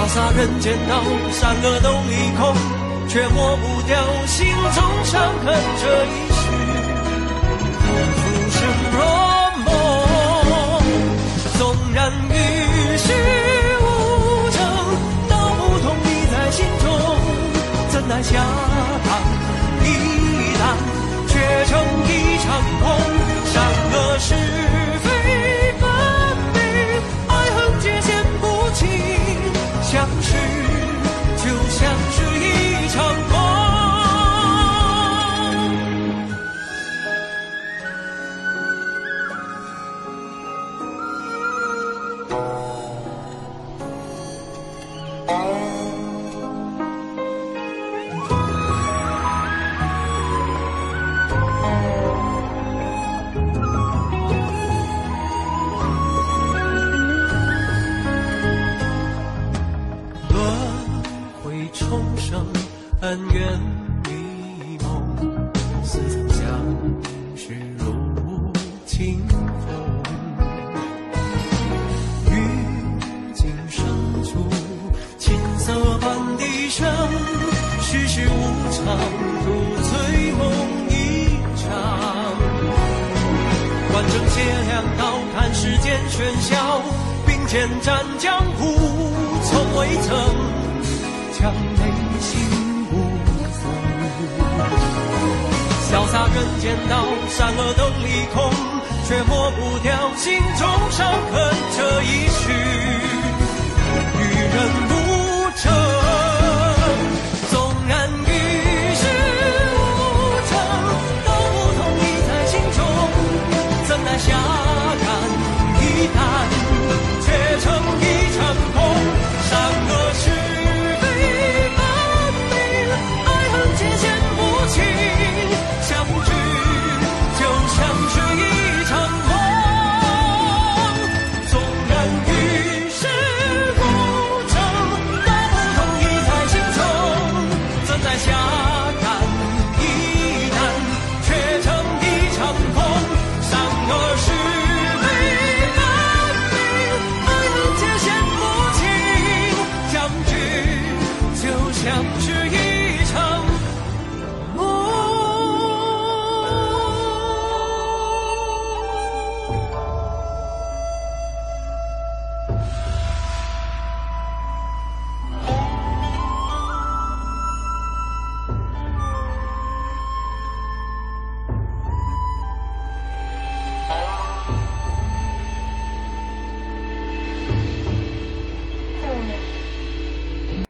潇洒人间道，善恶都已空，却抹不掉心中伤痕这一世。浮生若梦，纵然与世无争，道不同你在心中，怎奈下重生，恩怨迷蒙，似曾相识如清风。于今生处，琴瑟伴笛声，世事无常，独醉梦一场。观正邪两道，看世间喧嚣，并肩战江湖，从人间道，善恶都离空，却抹不掉心中伤痕。